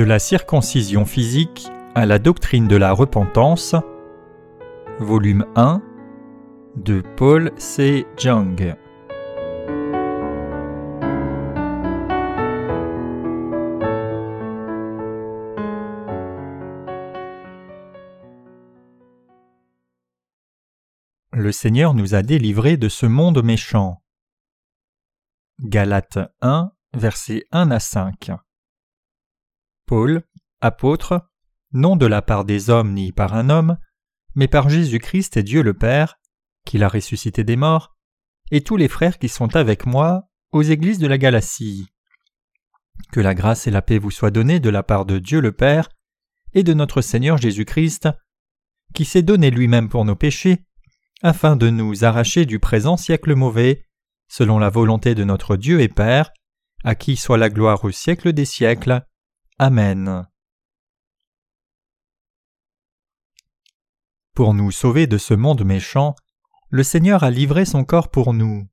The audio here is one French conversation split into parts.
De la circoncision physique à la doctrine de la repentance, volume 1 de Paul C. Jung. Le Seigneur nous a délivrés de ce monde méchant. Galates 1, versets 1 à 5. Paul, apôtre, non de la part des hommes ni par un homme, mais par Jésus-Christ et Dieu le Père, qui l'a ressuscité des morts, et tous les frères qui sont avec moi aux églises de la Galatie. Que la grâce et la paix vous soient données de la part de Dieu le Père et de notre Seigneur Jésus-Christ, qui s'est donné lui-même pour nos péchés, afin de nous arracher du présent siècle mauvais, selon la volonté de notre Dieu et Père, à qui soit la gloire au siècle des siècles. Amen. Pour nous sauver de ce monde méchant, le Seigneur a livré son corps pour nous.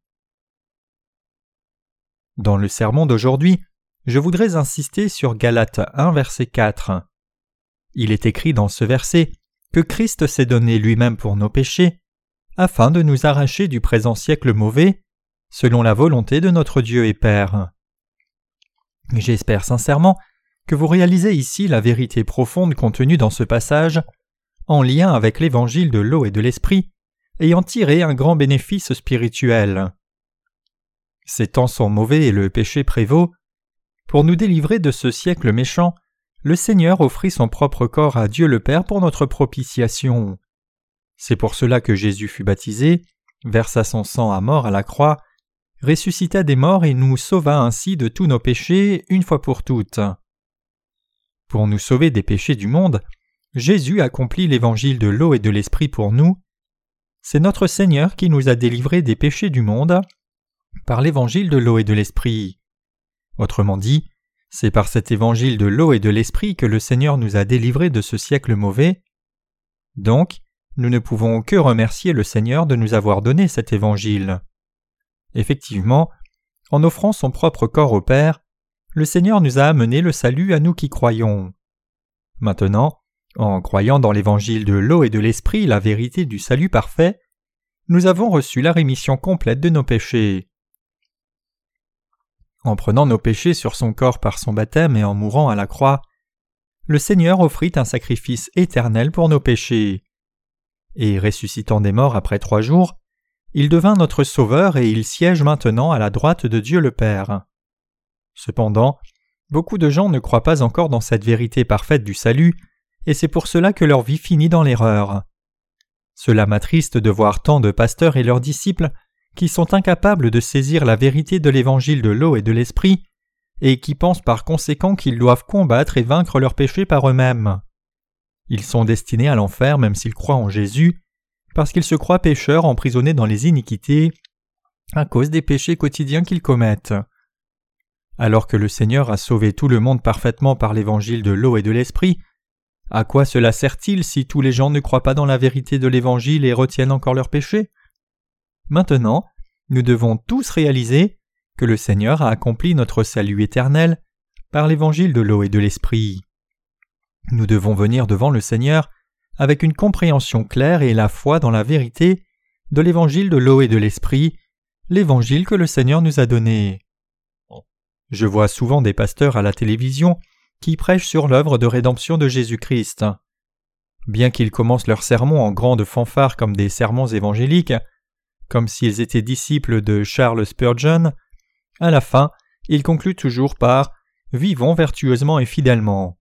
Dans le sermon d'aujourd'hui, je voudrais insister sur Galates 1 verset 4. Il est écrit dans ce verset que Christ s'est donné lui-même pour nos péchés, afin de nous arracher du présent siècle mauvais, selon la volonté de notre Dieu et Père. J'espère sincèrement que vous réalisez ici la vérité profonde contenue dans ce passage, en lien avec l'évangile de l'eau et de l'esprit, ayant tiré un grand bénéfice spirituel. Ces temps sont mauvais et le péché prévaut. Pour nous délivrer de ce siècle méchant, le Seigneur offrit son propre corps à Dieu le Père pour notre propitiation. C'est pour cela que Jésus fut baptisé, versa son sang à mort à la croix, ressuscita des morts et nous sauva ainsi de tous nos péchés une fois pour toutes. Pour nous sauver des péchés du monde, Jésus accomplit l'évangile de l'eau et de l'esprit pour nous. C'est notre Seigneur qui nous a délivrés des péchés du monde par l'évangile de l'eau et de l'esprit. Autrement dit, c'est par cet évangile de l'eau et de l'esprit que le Seigneur nous a délivrés de ce siècle mauvais. Donc, nous ne pouvons que remercier le Seigneur de nous avoir donné cet évangile. Effectivement, en offrant son propre corps au Père, le Seigneur nous a amené le salut à nous qui croyons. Maintenant, en croyant dans l'évangile de l'eau et de l'esprit la vérité du salut parfait, nous avons reçu la rémission complète de nos péchés. En prenant nos péchés sur son corps par son baptême et en mourant à la croix, le Seigneur offrit un sacrifice éternel pour nos péchés. Et ressuscitant des morts après trois jours, il devint notre Sauveur et il siège maintenant à la droite de Dieu le Père. Cependant, beaucoup de gens ne croient pas encore dans cette vérité parfaite du salut, et c'est pour cela que leur vie finit dans l'erreur. Cela m'attriste de voir tant de pasteurs et leurs disciples qui sont incapables de saisir la vérité de l'évangile de l'eau et de l'esprit, et qui pensent par conséquent qu'ils doivent combattre et vaincre leurs péchés par eux-mêmes. Ils sont destinés à l'enfer même s'ils croient en Jésus, parce qu'ils se croient pécheurs emprisonnés dans les iniquités à cause des péchés quotidiens qu'ils commettent. Alors que le Seigneur a sauvé tout le monde parfaitement par l'évangile de l'eau et de l'esprit, à quoi cela sert-il si tous les gens ne croient pas dans la vérité de l'évangile et retiennent encore leurs péchés? Maintenant, nous devons tous réaliser que le Seigneur a accompli notre salut éternel par l'évangile de l'eau et de l'esprit. Nous devons venir devant le Seigneur avec une compréhension claire et la foi dans la vérité de l'évangile de l'eau et de l'esprit, l'évangile que le Seigneur nous a donné. Je vois souvent des pasteurs à la télévision qui prêchent sur l'œuvre de rédemption de Jésus-Christ. Bien qu'ils commencent leurs sermons en grandes fanfares comme des sermons évangéliques, comme s'ils étaient disciples de Charles Spurgeon, à la fin, ils concluent toujours par Vivons vertueusement et fidèlement.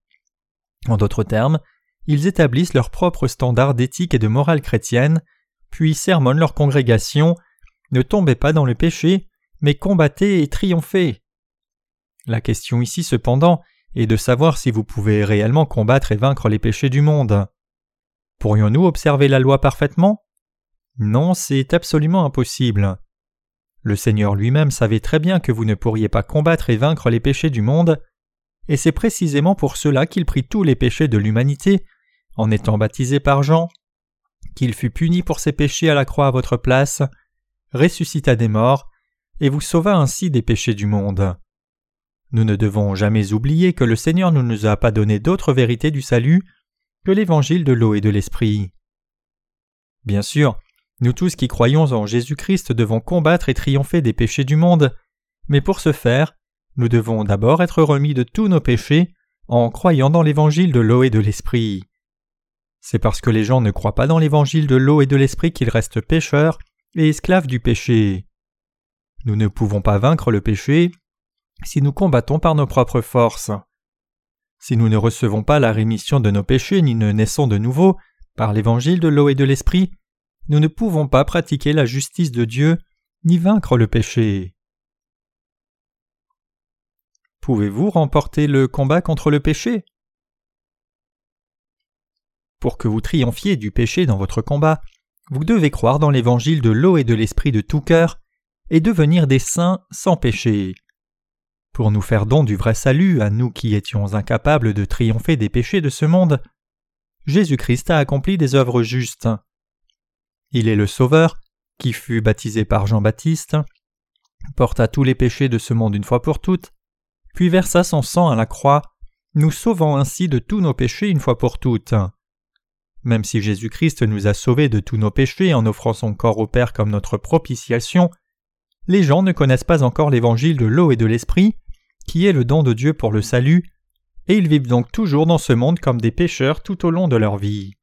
En d'autres termes, ils établissent leurs propres standards d'éthique et de morale chrétienne, puis sermonnent leur congrégation Ne tombez pas dans le péché, mais combattez et triomphez. La question ici cependant est de savoir si vous pouvez réellement combattre et vaincre les péchés du monde. Pourrions-nous observer la loi parfaitement? Non, c'est absolument impossible. Le Seigneur lui-même savait très bien que vous ne pourriez pas combattre et vaincre les péchés du monde, et c'est précisément pour cela qu'il prit tous les péchés de l'humanité, en étant baptisé par Jean, qu'il fut puni pour ses péchés à la croix à votre place, ressuscita des morts, et vous sauva ainsi des péchés du monde. Nous ne devons jamais oublier que le Seigneur ne nous a pas donné d'autre vérité du salut que l'évangile de l'eau et de l'esprit. Bien sûr, nous tous qui croyons en Jésus-Christ devons combattre et triompher des péchés du monde, mais pour ce faire, nous devons d'abord être remis de tous nos péchés en croyant dans l'évangile de l'eau et de l'esprit. C'est parce que les gens ne croient pas dans l'évangile de l'eau et de l'esprit qu'ils restent pécheurs et esclaves du péché. Nous ne pouvons pas vaincre le péché si nous combattons par nos propres forces. Si nous ne recevons pas la rémission de nos péchés ni ne naissons de nouveau par l'évangile de l'eau et de l'esprit, nous ne pouvons pas pratiquer la justice de Dieu ni vaincre le péché. Pouvez-vous remporter le combat contre le péché? Pour que vous triomphiez du péché dans votre combat, vous devez croire dans l'évangile de l'eau et de l'esprit de tout cœur et devenir des saints sans péché. Pour nous faire don du vrai salut à nous qui étions incapables de triompher des péchés de ce monde, Jésus-Christ a accompli des œuvres justes. Il est le Sauveur, qui fut baptisé par Jean-Baptiste, porta tous les péchés de ce monde une fois pour toutes, puis versa son sang à la croix, nous sauvant ainsi de tous nos péchés une fois pour toutes. Même si Jésus-Christ nous a sauvés de tous nos péchés en offrant son corps au Père comme notre propitiation, les gens ne connaissent pas encore l'évangile de l'eau et de l'esprit, qui est le don de Dieu pour le salut, et ils vivent donc toujours dans ce monde comme des pécheurs tout au long de leur vie.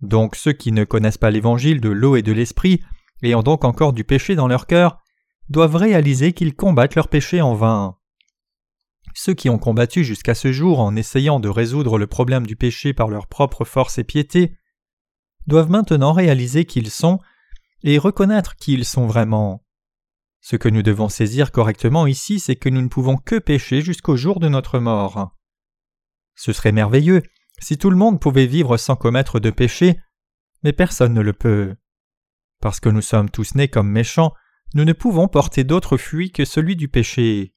Donc ceux qui ne connaissent pas l'évangile de l'eau et de l'esprit, ayant donc encore du péché dans leur cœur, doivent réaliser qu'ils combattent leur péché en vain. Ceux qui ont combattu jusqu'à ce jour en essayant de résoudre le problème du péché par leur propre force et piété, doivent maintenant réaliser qu'ils sont et reconnaître qui ils sont vraiment. Ce que nous devons saisir correctement ici, c'est que nous ne pouvons que pécher jusqu'au jour de notre mort. Ce serait merveilleux si tout le monde pouvait vivre sans commettre de péché, mais personne ne le peut. Parce que nous sommes tous nés comme méchants, nous ne pouvons porter d'autre fuit que celui du péché.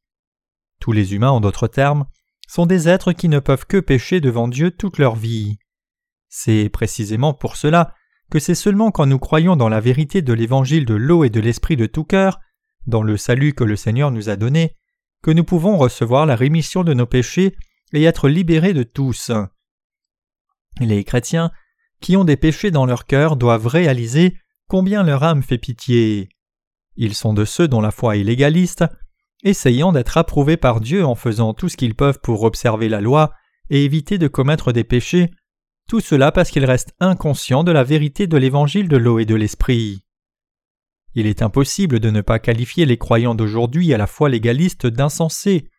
Tous les humains, en d'autres termes, sont des êtres qui ne peuvent que pécher devant Dieu toute leur vie. C'est précisément pour cela que c'est seulement quand nous croyons dans la vérité de l'évangile de l'eau et de l'esprit de tout cœur, dans le salut que le Seigneur nous a donné, que nous pouvons recevoir la rémission de nos péchés et être libérés de tous. Les chrétiens qui ont des péchés dans leur cœur doivent réaliser combien leur âme fait pitié. Ils sont de ceux dont la foi est légaliste, essayant d'être approuvés par Dieu en faisant tout ce qu'ils peuvent pour observer la loi et éviter de commettre des péchés, tout cela parce qu'ils restent inconscients de la vérité de l'évangile de l'eau et de l'esprit. Il est impossible de ne pas qualifier les croyants d'aujourd'hui à la foi légaliste d'insensés.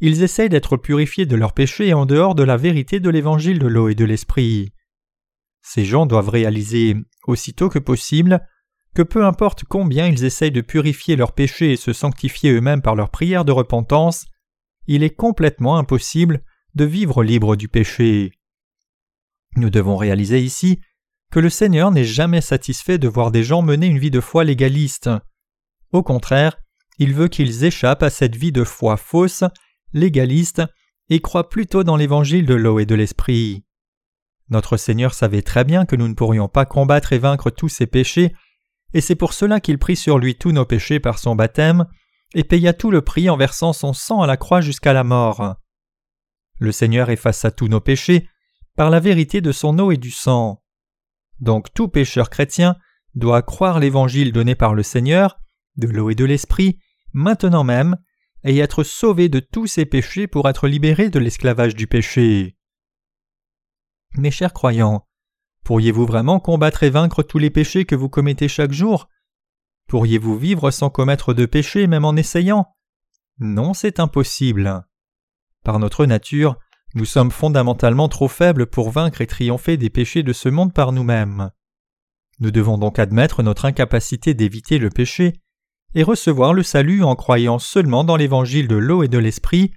Ils essayent d'être purifiés de leurs péchés en dehors de la vérité de l'évangile de l'eau et de l'esprit. Ces gens doivent réaliser, aussitôt que possible, que peu importe combien ils essayent de purifier leurs péchés et se sanctifier eux-mêmes par leurs prières de repentance, il est complètement impossible de vivre libre du péché. Nous devons réaliser ici le Seigneur n'est jamais satisfait de voir des gens mener une vie de foi légaliste. Au contraire, il veut qu'ils échappent à cette vie de foi fausse légaliste et croit plutôt dans l'évangile de l'eau et de l'esprit. Notre Seigneur savait très bien que nous ne pourrions pas combattre et vaincre tous ses péchés, et c'est pour cela qu'il prit sur lui tous nos péchés par son baptême, et paya tout le prix en versant son sang à la croix jusqu'à la mort. Le Seigneur effaça tous nos péchés par la vérité de son eau et du sang. Donc tout pécheur chrétien doit croire l'évangile donné par le Seigneur, de l'eau et de l'esprit, maintenant même, et être sauvé de tous ses péchés pour être libéré de l'esclavage du péché. Mes chers croyants, pourriez-vous vraiment combattre et vaincre tous les péchés que vous commettez chaque jour? Pourriez-vous vivre sans commettre de péché même en essayant? Non, c'est impossible. Par notre nature, nous sommes fondamentalement trop faibles pour vaincre et triompher des péchés de ce monde par nous-mêmes. Nous devons donc admettre notre incapacité d'éviter le péché et recevoir le salut en croyant seulement dans l'évangile de l'eau et de l'esprit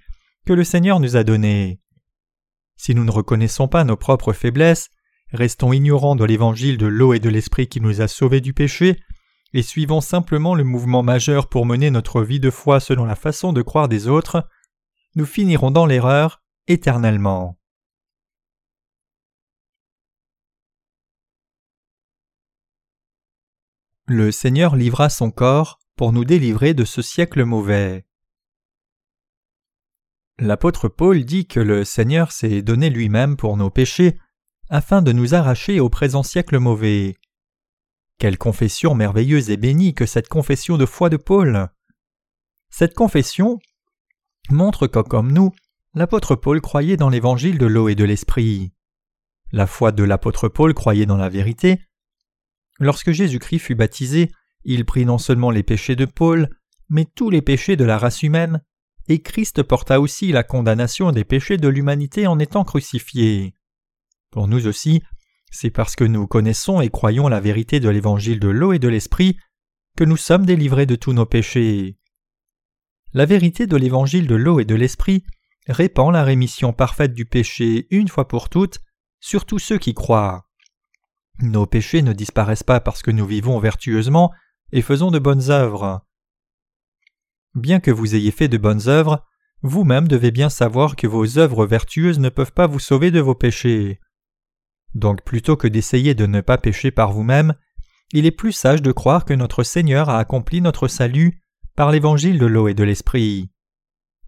que le Seigneur nous a donné. Si nous ne reconnaissons pas nos propres faiblesses, restons ignorants de l'évangile de l'eau et de l'esprit qui nous a sauvés du péché, et suivons simplement le mouvement majeur pour mener notre vie de foi selon la façon de croire des autres, nous finirons dans l'erreur éternellement. Le Seigneur livra son corps pour nous délivrer de ce siècle mauvais. L'apôtre Paul dit que le Seigneur s'est donné lui-même pour nos péchés, afin de nous arracher au présent siècle mauvais. Quelle confession merveilleuse et bénie que cette confession de foi de Paul. Cette confession montre que, comme nous, l'apôtre Paul croyait dans l'évangile de l'eau et de l'esprit. La foi de l'apôtre Paul croyait dans la vérité. Lorsque Jésus-Christ fut baptisé, il prit non seulement les péchés de Paul, mais tous les péchés de la race humaine, et Christ porta aussi la condamnation des péchés de l'humanité en étant crucifié. Pour nous aussi, c'est parce que nous connaissons et croyons la vérité de l'évangile de l'eau et de l'esprit que nous sommes délivrés de tous nos péchés. La vérité de l'évangile de l'eau et de l'esprit répand la rémission parfaite du péché une fois pour toutes sur tous ceux qui croient. Nos péchés ne disparaissent pas parce que nous vivons vertueusement et faisons de bonnes œuvres. Bien que vous ayez fait de bonnes œuvres, vous-même devez bien savoir que vos œuvres vertueuses ne peuvent pas vous sauver de vos péchés. Donc plutôt que d'essayer de ne pas pécher par vous-même, il est plus sage de croire que notre Seigneur a accompli notre salut par l'évangile de l'eau et de l'esprit.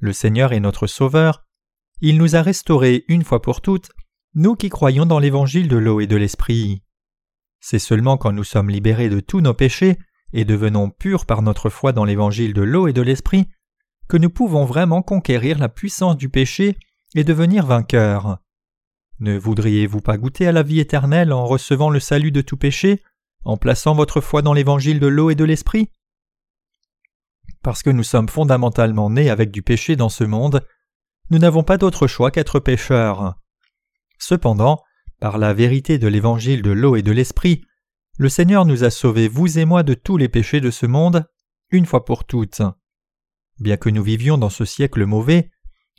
Le Seigneur est notre Sauveur, il nous a restaurés une fois pour toutes, nous qui croyons dans l'évangile de l'eau et de l'esprit. C'est seulement quand nous sommes libérés de tous nos péchés et devenons purs par notre foi dans l'évangile de l'eau et de l'esprit que nous pouvons vraiment conquérir la puissance du péché et devenir vainqueurs. Ne voudriez-vous pas goûter à la vie éternelle en recevant le salut de tout péché, en plaçant votre foi dans l'évangile de l'eau et de l'esprit? Parce que nous sommes fondamentalement nés avec du péché dans ce monde, nous n'avons pas d'autre choix qu'être pécheurs. Cependant, par la vérité de l'évangile de l'eau et de l'esprit, le Seigneur nous a sauvés, vous et moi, de tous les péchés de ce monde, une fois pour toutes. Bien que nous vivions dans ce siècle mauvais,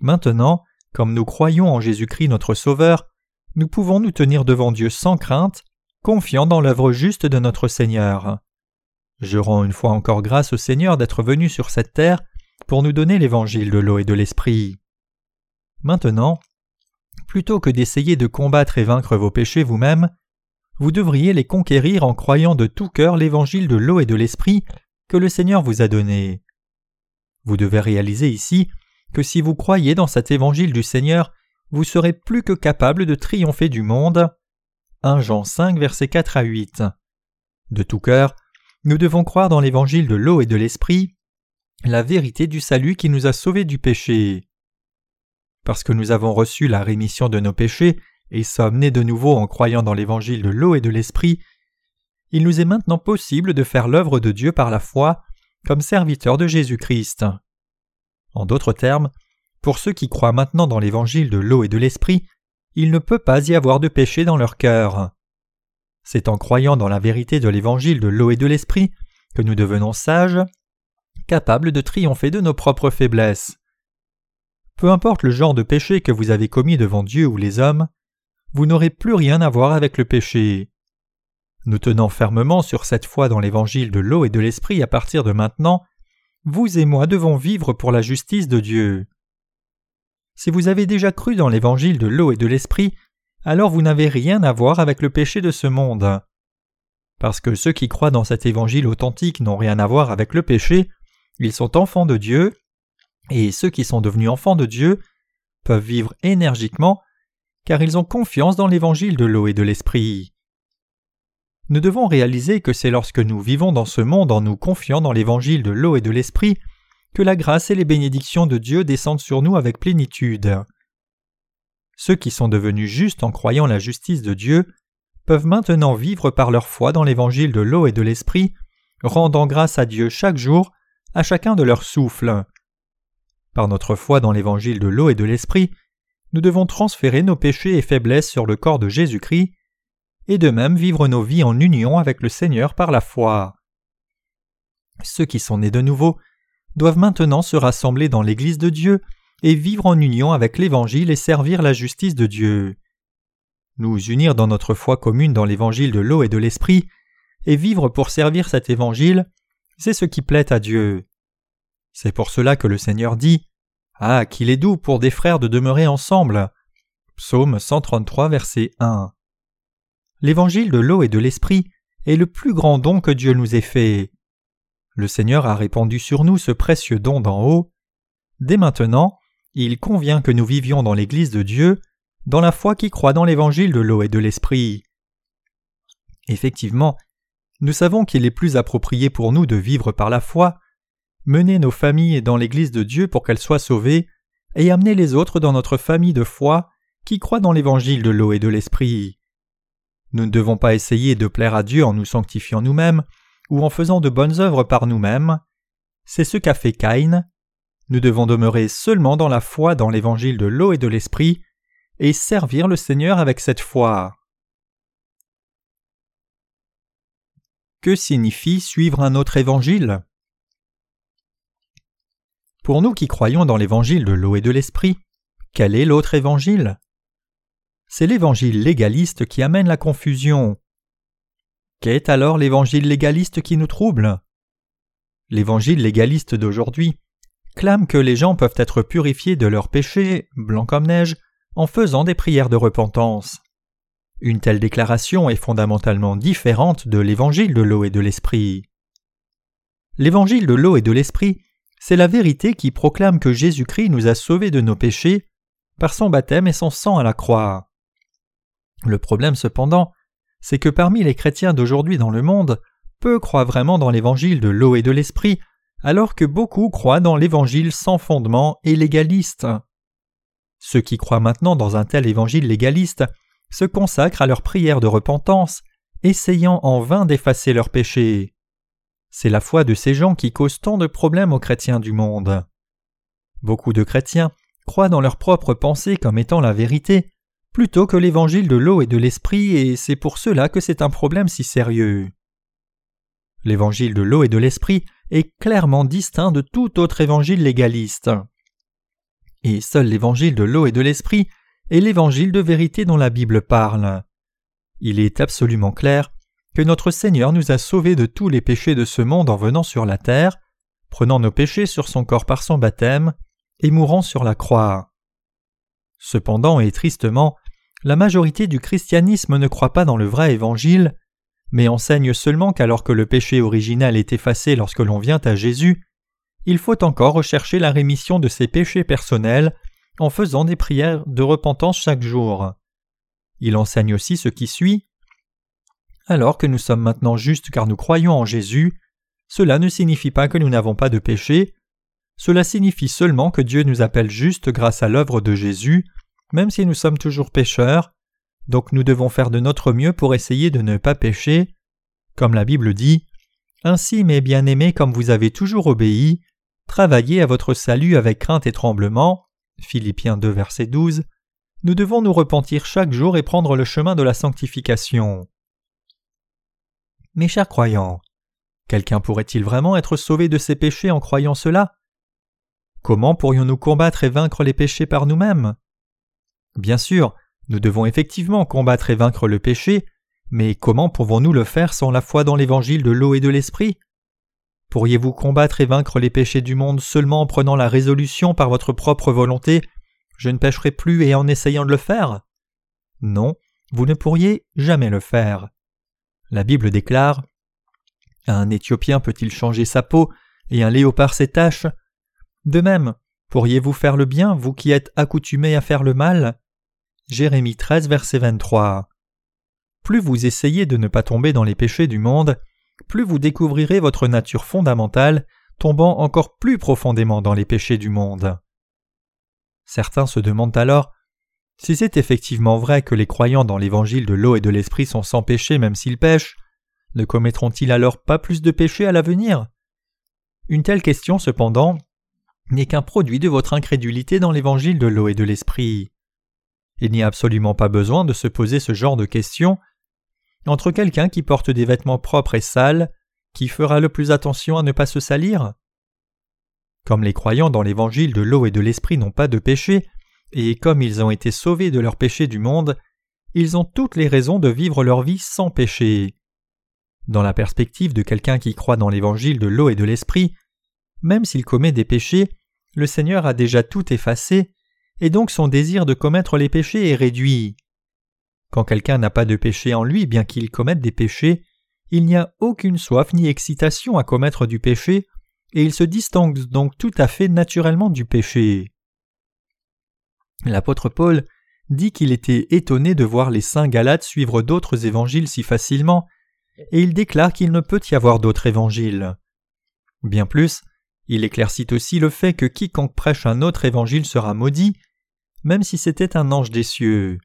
maintenant, comme nous croyons en Jésus-Christ notre Sauveur, nous pouvons nous tenir devant Dieu sans crainte, confiant dans l'œuvre juste de notre Seigneur. Je rends une fois encore grâce au Seigneur d'être venu sur cette terre pour nous donner l'évangile de l'eau et de l'esprit. Maintenant, plutôt que d'essayer de combattre et vaincre vos péchés vous-même, vous devriez les conquérir en croyant de tout cœur l'évangile de l'eau et de l'esprit que le Seigneur vous a donné. Vous devez réaliser ici que si vous croyez dans cet évangile du Seigneur, vous serez plus que capable de triompher du monde. 1 Jean 5 versets 4 à 8. De tout cœur, nous devons croire dans l'évangile de l'eau et de l'esprit, la vérité du salut qui nous a sauvés du péché. Parce que nous avons reçu la rémission de nos péchés, et sommes nés de nouveau en croyant dans l'évangile de l'eau et de l'esprit, il nous est maintenant possible de faire l'œuvre de Dieu par la foi comme serviteurs de Jésus-Christ. En d'autres termes, pour ceux qui croient maintenant dans l'évangile de l'eau et de l'esprit, il ne peut pas y avoir de péché dans leur cœur. C'est en croyant dans la vérité de l'évangile de l'eau et de l'esprit que nous devenons sages, capables de triompher de nos propres faiblesses. Peu importe le genre de péché que vous avez commis devant Dieu ou les hommes, vous n'aurez plus rien à voir avec le péché. Nous tenons fermement sur cette foi dans l'évangile de l'eau et de l'esprit à partir de maintenant, vous et moi devons vivre pour la justice de Dieu. Si vous avez déjà cru dans l'évangile de l'eau et de l'esprit, alors vous n'avez rien à voir avec le péché de ce monde. Parce que ceux qui croient dans cet évangile authentique n'ont rien à voir avec le péché, ils sont enfants de Dieu, et ceux qui sont devenus enfants de Dieu peuvent vivre énergiquement car ils ont confiance dans l'évangile de l'eau et de l'esprit. Nous devons réaliser que c'est lorsque nous vivons dans ce monde en nous confiant dans l'évangile de l'eau et de l'esprit que la grâce et les bénédictions de Dieu descendent sur nous avec plénitude. Ceux qui sont devenus justes en croyant la justice de Dieu peuvent maintenant vivre par leur foi dans l'évangile de l'eau et de l'esprit, rendant grâce à Dieu chaque jour à chacun de leurs souffles. Par notre foi dans l'évangile de l'eau et de l'esprit, nous devons transférer nos péchés et faiblesses sur le corps de Jésus-Christ, et de même vivre nos vies en union avec le Seigneur par la foi. Ceux qui sont nés de nouveau doivent maintenant se rassembler dans l'Église de Dieu et vivre en union avec l'Évangile et servir la justice de Dieu. Nous unir dans notre foi commune dans l'Évangile de l'eau et de l'Esprit, et vivre pour servir cet Évangile, c'est ce qui plaît à Dieu. C'est pour cela que le Seigneur dit ah, qu'il est doux pour des frères de demeurer ensemble. Psaume 133, verset 1. L'évangile de l'eau et de l'esprit est le plus grand don que Dieu nous ait fait. Le Seigneur a répandu sur nous ce précieux don d'en haut. Dès maintenant, il convient que nous vivions dans l'Église de Dieu, dans la foi qui croit dans l'Évangile de l'eau et de l'Esprit. Effectivement, nous savons qu'il est plus approprié pour nous de vivre par la foi, mener nos familles dans l'Église de Dieu pour qu'elles soient sauvées, et amener les autres dans notre famille de foi qui croit dans l'Évangile de l'eau et de l'Esprit. Nous ne devons pas essayer de plaire à Dieu en nous sanctifiant nous-mêmes ou en faisant de bonnes œuvres par nous-mêmes. C'est ce qu'a fait Caïn. Nous devons demeurer seulement dans la foi dans l'Évangile de l'eau et de l'Esprit et servir le Seigneur avec cette foi. Que signifie suivre un autre évangile? Pour nous qui croyons dans l'évangile de l'eau et de l'esprit, quel est l'autre évangile? C'est l'évangile légaliste qui amène la confusion. Qu'est alors l'évangile légaliste qui nous trouble? L'évangile légaliste d'aujourd'hui clame que les gens peuvent être purifiés de leurs péchés, blancs comme neige, en faisant des prières de repentance. Une telle déclaration est fondamentalement différente de l'évangile de l'eau et de l'esprit. L'évangile de l'eau et de l'esprit, c'est la vérité qui proclame que Jésus-Christ nous a sauvés de nos péchés par son baptême et son sang à la croix. Le problème cependant, c'est que parmi les chrétiens d'aujourd'hui dans le monde, peu croient vraiment dans l'évangile de l'eau et de l'esprit, alors que beaucoup croient dans l'évangile sans fondement et légaliste. Ceux qui croient maintenant dans un tel évangile légaliste se consacrent à leur prière de repentance, essayant en vain d'effacer leurs péchés. C'est la foi de ces gens qui cause tant de problèmes aux chrétiens du monde. Beaucoup de chrétiens croient dans leur propre pensée comme étant la vérité, plutôt que l'évangile de l'eau et de l'esprit, et c'est pour cela que c'est un problème si sérieux. L'évangile de l'eau et de l'esprit est clairement distinct de tout autre évangile légaliste. Et seul l'évangile de l'eau et de l'esprit et l'évangile de vérité dont la Bible parle. Il est absolument clair que notre Seigneur nous a sauvés de tous les péchés de ce monde en venant sur la terre, prenant nos péchés sur son corps par son baptême, et mourant sur la croix. Cependant et tristement, la majorité du christianisme ne croit pas dans le vrai évangile, mais enseigne seulement qu'alors que le péché original est effacé lorsque l'on vient à Jésus, il faut encore rechercher la rémission de ses péchés personnels en faisant des prières de repentance chaque jour. Il enseigne aussi ce qui suit. Alors que nous sommes maintenant justes car nous croyons en Jésus, cela ne signifie pas que nous n'avons pas de péché, cela signifie seulement que Dieu nous appelle justes grâce à l'œuvre de Jésus, même si nous sommes toujours pécheurs, donc nous devons faire de notre mieux pour essayer de ne pas pécher. Comme la Bible dit, Ainsi, mes bien-aimés, comme vous avez toujours obéi, travaillez à votre salut avec crainte et tremblement, Philippiens 2 verset 12, nous devons nous repentir chaque jour et prendre le chemin de la sanctification. Mes chers croyants, quelqu'un pourrait-il vraiment être sauvé de ses péchés en croyant cela? Comment pourrions-nous combattre et vaincre les péchés par nous-mêmes? Bien sûr, nous devons effectivement combattre et vaincre le péché, mais comment pouvons-nous le faire sans la foi dans l'évangile de l'eau et de l'esprit? Pourriez-vous combattre et vaincre les péchés du monde seulement en prenant la résolution par votre propre volonté? Je ne pécherai plus et en essayant de le faire? Non, vous ne pourriez jamais le faire. La Bible déclare Un Éthiopien peut-il changer sa peau et un léopard ses taches? De même, pourriez-vous faire le bien, vous qui êtes accoutumés à faire le mal? Jérémie 13, verset 23. Plus vous essayez de ne pas tomber dans les péchés du monde, plus vous découvrirez votre nature fondamentale, tombant encore plus profondément dans les péchés du monde. Certains se demandent alors si c'est effectivement vrai que les croyants dans l'évangile de l'eau et de l'esprit sont sans péché même s'ils pêchent, ne commettront-ils alors pas plus de péchés à l'avenir? Une telle question, cependant, n'est qu'un produit de votre incrédulité dans l'évangile de l'eau et de l'esprit. Il n'y a absolument pas besoin de se poser ce genre de questions entre quelqu'un qui porte des vêtements propres et sales, qui fera le plus attention à ne pas se salir Comme les croyants dans l'évangile de l'eau et de l'esprit n'ont pas de péché, et comme ils ont été sauvés de leurs péchés du monde, ils ont toutes les raisons de vivre leur vie sans péché. Dans la perspective de quelqu'un qui croit dans l'évangile de l'eau et de l'esprit, même s'il commet des péchés, le Seigneur a déjà tout effacé, et donc son désir de commettre les péchés est réduit. Quand quelqu'un n'a pas de péché en lui, bien qu'il commette des péchés, il n'y a aucune soif ni excitation à commettre du péché, et il se distingue donc tout à fait naturellement du péché. L'apôtre Paul dit qu'il était étonné de voir les saints Galates suivre d'autres évangiles si facilement, et il déclare qu'il ne peut y avoir d'autres évangiles. Bien plus, il éclaircit aussi le fait que quiconque prêche un autre évangile sera maudit, même si c'était un ange des cieux.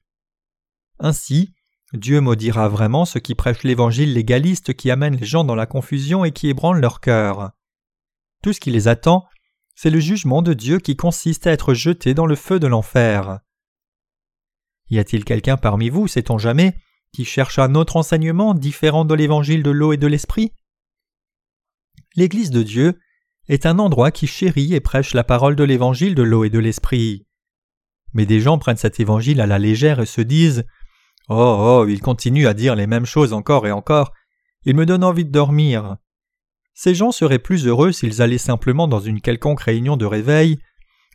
Ainsi, Dieu maudira vraiment ceux qui prêchent l'évangile légaliste qui amène les gens dans la confusion et qui ébranlent leur cœur. Tout ce qui les attend, c'est le jugement de Dieu qui consiste à être jeté dans le feu de l'enfer. Y a-t-il quelqu'un parmi vous, sait-on jamais, qui cherche un autre enseignement différent de l'évangile de l'eau et de l'esprit? L'Église de Dieu est un endroit qui chérit et prêche la parole de l'évangile de l'eau et de l'esprit. Mais des gens prennent cet évangile à la légère et se disent Oh, oh, il continue à dire les mêmes choses encore et encore, il me donne envie de dormir. Ces gens seraient plus heureux s'ils allaient simplement dans une quelconque réunion de réveil,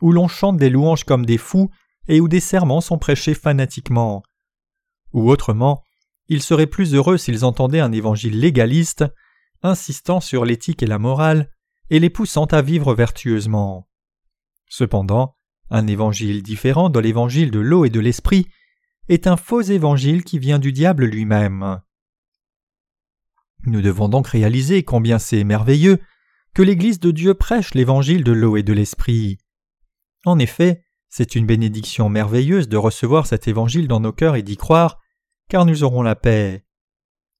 où l'on chante des louanges comme des fous et où des serments sont prêchés fanatiquement. Ou autrement, ils seraient plus heureux s'ils entendaient un évangile légaliste, insistant sur l'éthique et la morale, et les poussant à vivre vertueusement. Cependant, un évangile différent de l'évangile de l'eau et de l'esprit est un faux évangile qui vient du diable lui-même. Nous devons donc réaliser combien c'est merveilleux que l'Église de Dieu prêche l'évangile de l'eau et de l'esprit. En effet, c'est une bénédiction merveilleuse de recevoir cet évangile dans nos cœurs et d'y croire, car nous aurons la paix.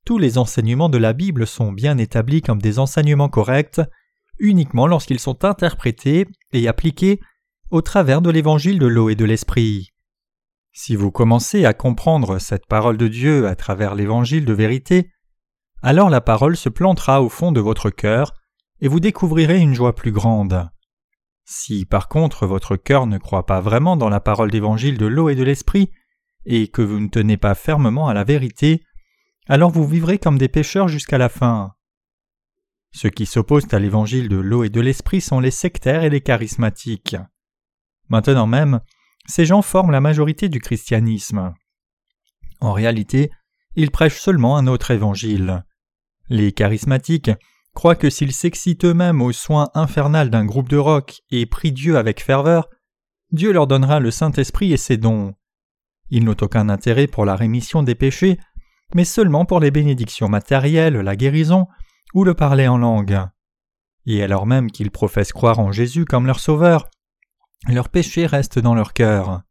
Tous les enseignements de la Bible sont bien établis comme des enseignements corrects, uniquement lorsqu'ils sont interprétés et appliqués au travers de l'évangile de l'eau et de l'esprit. Si vous commencez à comprendre cette parole de Dieu à travers l'évangile de vérité, alors la parole se plantera au fond de votre cœur, et vous découvrirez une joie plus grande. Si par contre votre cœur ne croit pas vraiment dans la parole d'évangile de l'eau et de l'esprit, et que vous ne tenez pas fermement à la vérité, alors vous vivrez comme des pécheurs jusqu'à la fin. Ceux qui s'opposent à l'évangile de l'eau et de l'esprit sont les sectaires et les charismatiques. Maintenant même, ces gens forment la majorité du christianisme. En réalité, ils prêchent seulement un autre évangile. Les charismatiques croient que s'ils s'excitent eux-mêmes aux soins infernal d'un groupe de rock et prient Dieu avec ferveur, Dieu leur donnera le Saint-Esprit et ses dons. Ils n'ont aucun intérêt pour la rémission des péchés, mais seulement pour les bénédictions matérielles, la guérison ou le parler en langue. Et alors même qu'ils professent croire en Jésus comme leur sauveur, leurs péchés restent dans leur cœur.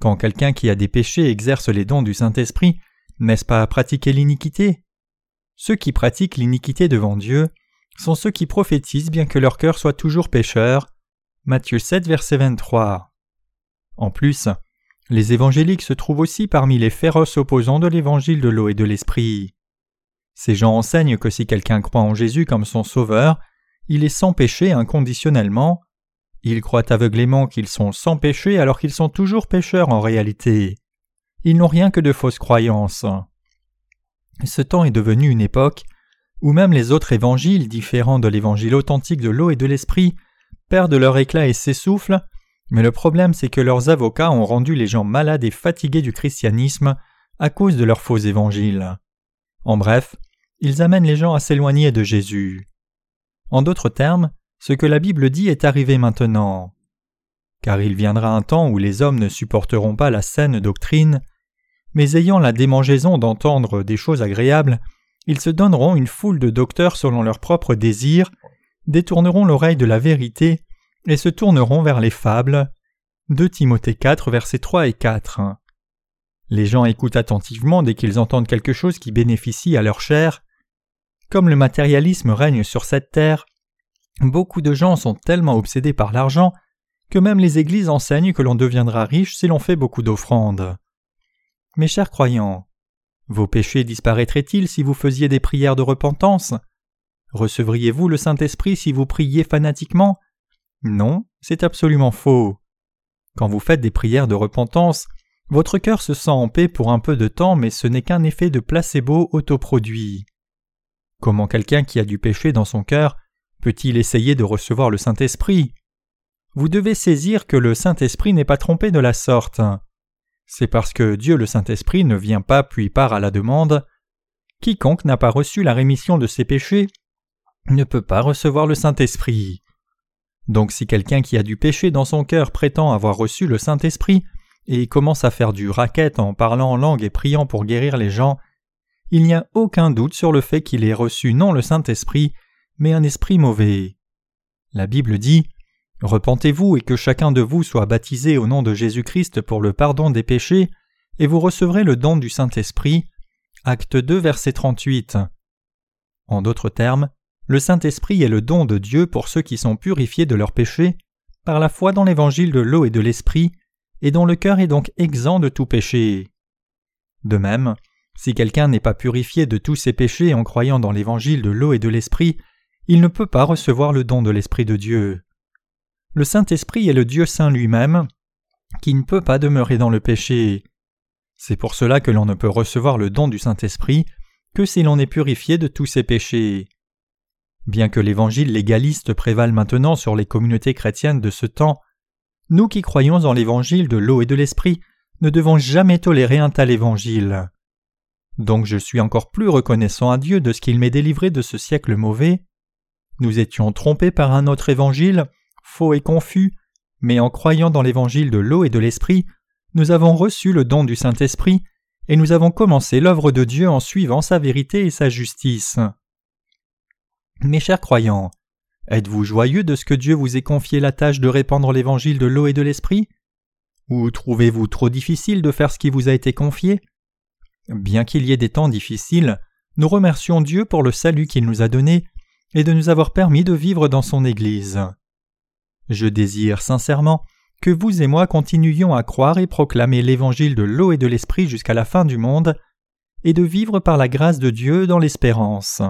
Quand quelqu'un qui a des péchés exerce les dons du Saint-Esprit, n'est-ce pas à pratiquer l'iniquité? Ceux qui pratiquent l'iniquité devant Dieu sont ceux qui prophétisent bien que leur cœur soit toujours pécheur. Matthieu 7, verset 23. En plus, les évangéliques se trouvent aussi parmi les féroces opposants de l'évangile de l'eau et de l'esprit. Ces gens enseignent que si quelqu'un croit en Jésus comme son sauveur, il est sans péché inconditionnellement, ils croient aveuglément qu'ils sont sans péché alors qu'ils sont toujours pécheurs en réalité. Ils n'ont rien que de fausses croyances. Ce temps est devenu une époque où même les autres évangiles différents de l'évangile authentique de l'eau et de l'esprit perdent leur éclat et s'essoufflent, mais le problème c'est que leurs avocats ont rendu les gens malades et fatigués du christianisme à cause de leurs faux évangiles. En bref, ils amènent les gens à s'éloigner de Jésus. En d'autres termes, ce que la Bible dit est arrivé maintenant. Car il viendra un temps où les hommes ne supporteront pas la saine doctrine, mais ayant la démangeaison d'entendre des choses agréables, ils se donneront une foule de docteurs selon leurs propres désirs, détourneront l'oreille de la vérité et se tourneront vers les fables. 2 Timothée 4, versets 3 et 4. Les gens écoutent attentivement dès qu'ils entendent quelque chose qui bénéficie à leur chair. Comme le matérialisme règne sur cette terre, Beaucoup de gens sont tellement obsédés par l'argent que même les églises enseignent que l'on deviendra riche si l'on fait beaucoup d'offrandes. Mes chers croyants, vos péchés disparaîtraient-ils si vous faisiez des prières de repentance? Recevriez-vous le Saint-Esprit si vous priez fanatiquement? Non, c'est absolument faux. Quand vous faites des prières de repentance, votre cœur se sent en paix pour un peu de temps, mais ce n'est qu'un effet de placebo autoproduit. Comment quelqu'un qui a du péché dans son cœur Peut-il essayer de recevoir le Saint-Esprit? Vous devez saisir que le Saint-Esprit n'est pas trompé de la sorte. C'est parce que Dieu le Saint-Esprit ne vient pas puis part à la demande. Quiconque n'a pas reçu la rémission de ses péchés ne peut pas recevoir le Saint-Esprit. Donc si quelqu'un qui a du péché dans son cœur prétend avoir reçu le Saint-Esprit et commence à faire du racket en parlant en langue et priant pour guérir les gens, il n'y a aucun doute sur le fait qu'il ait reçu non le Saint-Esprit, mais un esprit mauvais. La Bible dit Repentez-vous et que chacun de vous soit baptisé au nom de Jésus-Christ pour le pardon des péchés, et vous recevrez le don du Saint-Esprit. Acte 2, verset 38. En d'autres termes, le Saint-Esprit est le don de Dieu pour ceux qui sont purifiés de leurs péchés par la foi dans l'évangile de l'eau et de l'Esprit, et dont le cœur est donc exempt de tout péché. De même, si quelqu'un n'est pas purifié de tous ses péchés en croyant dans l'évangile de l'eau et de l'Esprit, il ne peut pas recevoir le don de l'Esprit de Dieu. Le Saint-Esprit est le Dieu saint lui-même, qui ne peut pas demeurer dans le péché. C'est pour cela que l'on ne peut recevoir le don du Saint-Esprit que si l'on est purifié de tous ses péchés. Bien que l'évangile légaliste prévale maintenant sur les communautés chrétiennes de ce temps, nous qui croyons en l'évangile de l'eau et de l'esprit ne devons jamais tolérer un tel évangile. Donc je suis encore plus reconnaissant à Dieu de ce qu'il m'ait délivré de ce siècle mauvais. Nous étions trompés par un autre évangile, faux et confus, mais en croyant dans l'évangile de l'eau et de l'esprit, nous avons reçu le don du Saint-Esprit, et nous avons commencé l'œuvre de Dieu en suivant sa vérité et sa justice. Mes chers croyants, êtes-vous joyeux de ce que Dieu vous ait confié la tâche de répandre l'évangile de l'eau et de l'esprit? Ou trouvez-vous trop difficile de faire ce qui vous a été confié? Bien qu'il y ait des temps difficiles, nous remercions Dieu pour le salut qu'il nous a donné et de nous avoir permis de vivre dans son Église. Je désire sincèrement que vous et moi continuions à croire et proclamer l'évangile de l'eau et de l'esprit jusqu'à la fin du monde, et de vivre par la grâce de Dieu dans l'espérance.